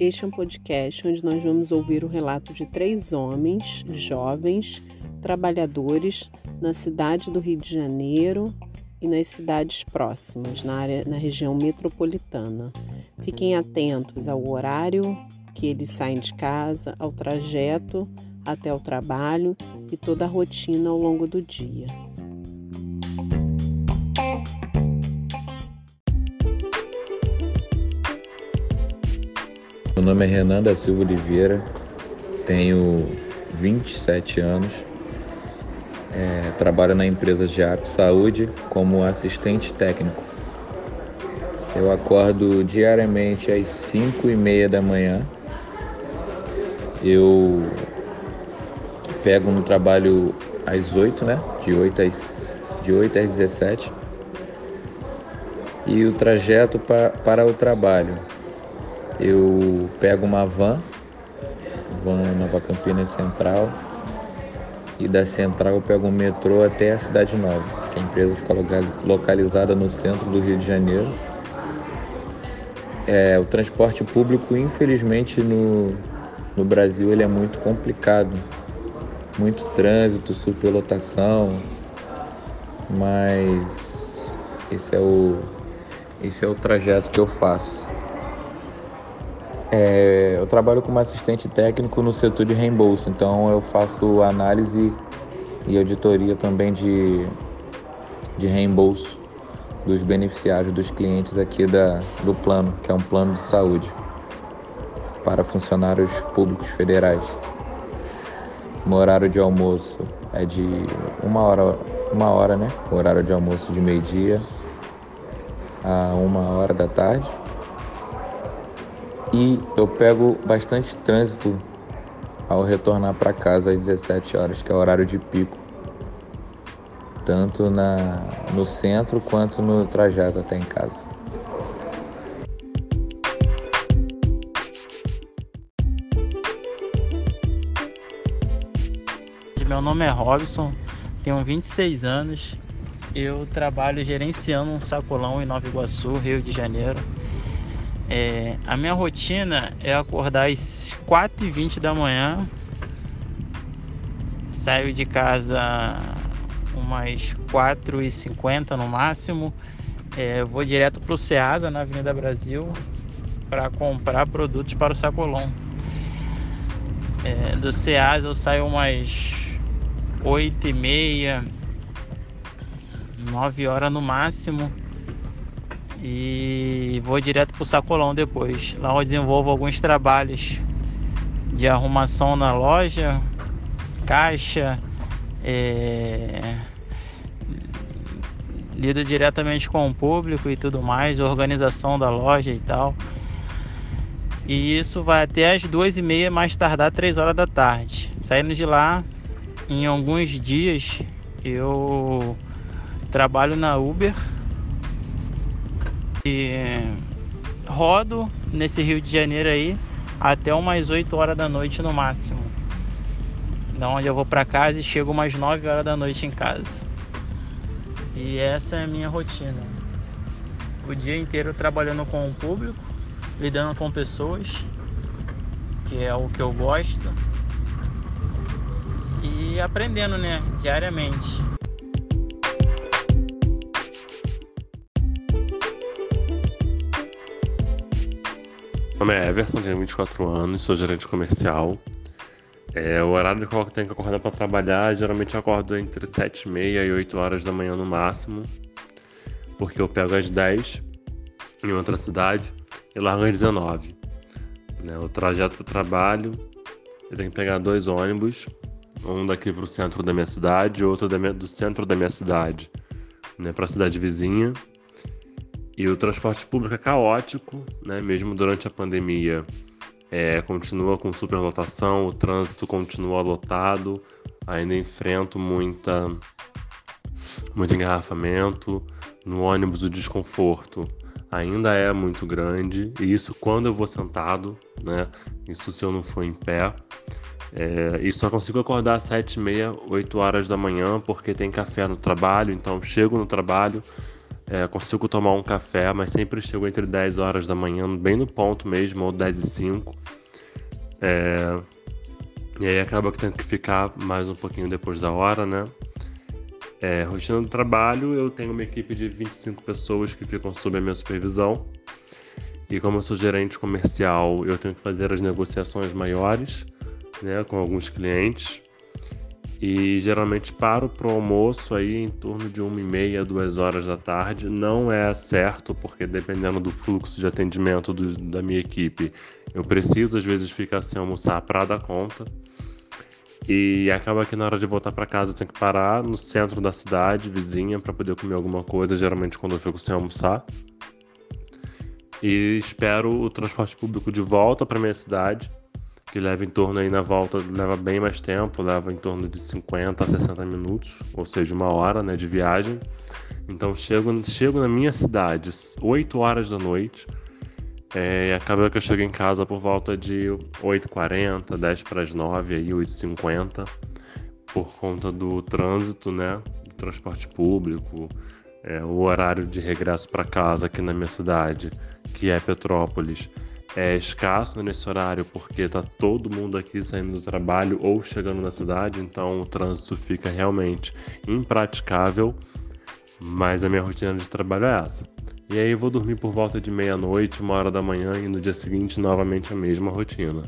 Este é um podcast onde nós vamos ouvir o relato de três homens jovens, trabalhadores na cidade do Rio de Janeiro e nas cidades próximas, na, área, na região metropolitana. Fiquem atentos ao horário que eles saem de casa, ao trajeto até o trabalho e toda a rotina ao longo do dia. Meu nome é Renan da Silva Oliveira, tenho 27 anos, é, trabalho na empresa GEAP Saúde como assistente técnico. Eu acordo diariamente às 5 e meia da manhã. Eu pego no trabalho às 8, né? De 8 às, de 8 às 17. E o trajeto para, para o trabalho eu pego uma van, van Nova Campinas Central, e da Central eu pego um metrô até a Cidade Nova, que a empresa fica localizada no centro do Rio de Janeiro. É, o transporte público, infelizmente, no, no Brasil ele é muito complicado. Muito trânsito, superlotação, mas esse é o, esse é o trajeto que eu faço. É, eu trabalho como assistente técnico no setor de reembolso, então eu faço análise e auditoria também de, de reembolso dos beneficiários, dos clientes aqui da, do plano, que é um plano de saúde para funcionários públicos federais. O horário de almoço é de uma hora, uma hora, né? Horário de almoço de meio-dia a uma hora da tarde e eu pego bastante trânsito ao retornar para casa às 17 horas, que é o horário de pico, tanto na, no centro quanto no trajeto até em casa. Meu nome é Robson, tenho 26 anos, eu trabalho gerenciando um sacolão em Nova Iguaçu, Rio de Janeiro. É, a minha rotina é acordar às 4h20 da manhã, saio de casa umas 4h50 no máximo, é, vou direto para o Ceasa, na Avenida Brasil, para comprar produtos para o Sacolão. É, do Ceasa eu saio umas 8h30, 9 horas no máximo e vou direto para o sacolão depois. Lá eu desenvolvo alguns trabalhos de arrumação na loja, caixa, é... lido diretamente com o público e tudo mais, organização da loja e tal. E isso vai até as duas e meia, mais tardar três horas da tarde. Saindo de lá, em alguns dias eu trabalho na Uber e rodo nesse Rio de Janeiro aí até umas 8 horas da noite no máximo. Da onde eu vou para casa e chego umas 9 horas da noite em casa. E essa é a minha rotina. O dia inteiro trabalhando com o público, lidando com pessoas, que é o que eu gosto. E aprendendo, né, diariamente. Nome é Everton, tenho 24 anos, sou gerente comercial. É, o horário que eu tenho que acordar para trabalhar, geralmente eu acordo entre 7 e meia e 8 horas da manhã no máximo, porque eu pego às 10 em outra cidade e largo às 19. Né, o trajeto para o trabalho, eu tenho que pegar dois ônibus, um daqui para o centro da minha cidade, outro do centro da minha cidade né, para a cidade vizinha. E o transporte público é caótico, né? mesmo durante a pandemia. É, continua com superlotação, o trânsito continua lotado, ainda enfrento muita, muito engarrafamento. No ônibus, o desconforto ainda é muito grande, e isso quando eu vou sentado, né? Isso se eu não for em pé. É, e só consigo acordar às 7 e meia, 8 horas da manhã, porque tem café no trabalho, então chego no trabalho, É, consigo tomar um café, mas sempre chego entre 10 horas da manhã, bem no ponto mesmo, ou 10 e 5. É, e aí acaba que tenho que ficar mais um pouquinho depois da hora, né? É, rotina do trabalho, eu tenho uma equipe de 25 pessoas que ficam sob a minha supervisão. E como eu sou gerente comercial, eu tenho que fazer as negociações maiores né, com alguns clientes. E geralmente paro para o almoço aí em torno de uma e meia, duas horas da tarde. Não é certo, porque dependendo do fluxo de atendimento do, da minha equipe, eu preciso às vezes ficar sem almoçar para dar conta. E acaba que na hora de voltar para casa eu tenho que parar no centro da cidade, vizinha, para poder comer alguma coisa, geralmente quando eu fico sem almoçar e espero o transporte público de volta para minha cidade, que leva em torno aí na volta, leva bem mais tempo, leva em torno de 50 a 60 minutos, ou seja, uma hora né, de viagem. Então chego, chego na minha cidade 8 horas da noite é, e acaba que eu chego em casa por volta de 8h40, 10 para as 9, aí 8h50, por conta do trânsito, né? Do transporte público, é, o horário de regresso para casa aqui na minha cidade, que é Petrópolis, é escasso nesse horário porque tá todo mundo aqui saindo do trabalho ou chegando na cidade, então o trânsito fica realmente impraticável. Mas a minha rotina de trabalho é essa. E aí eu vou dormir por volta de meia-noite, uma hora da manhã e no dia seguinte novamente a mesma rotina.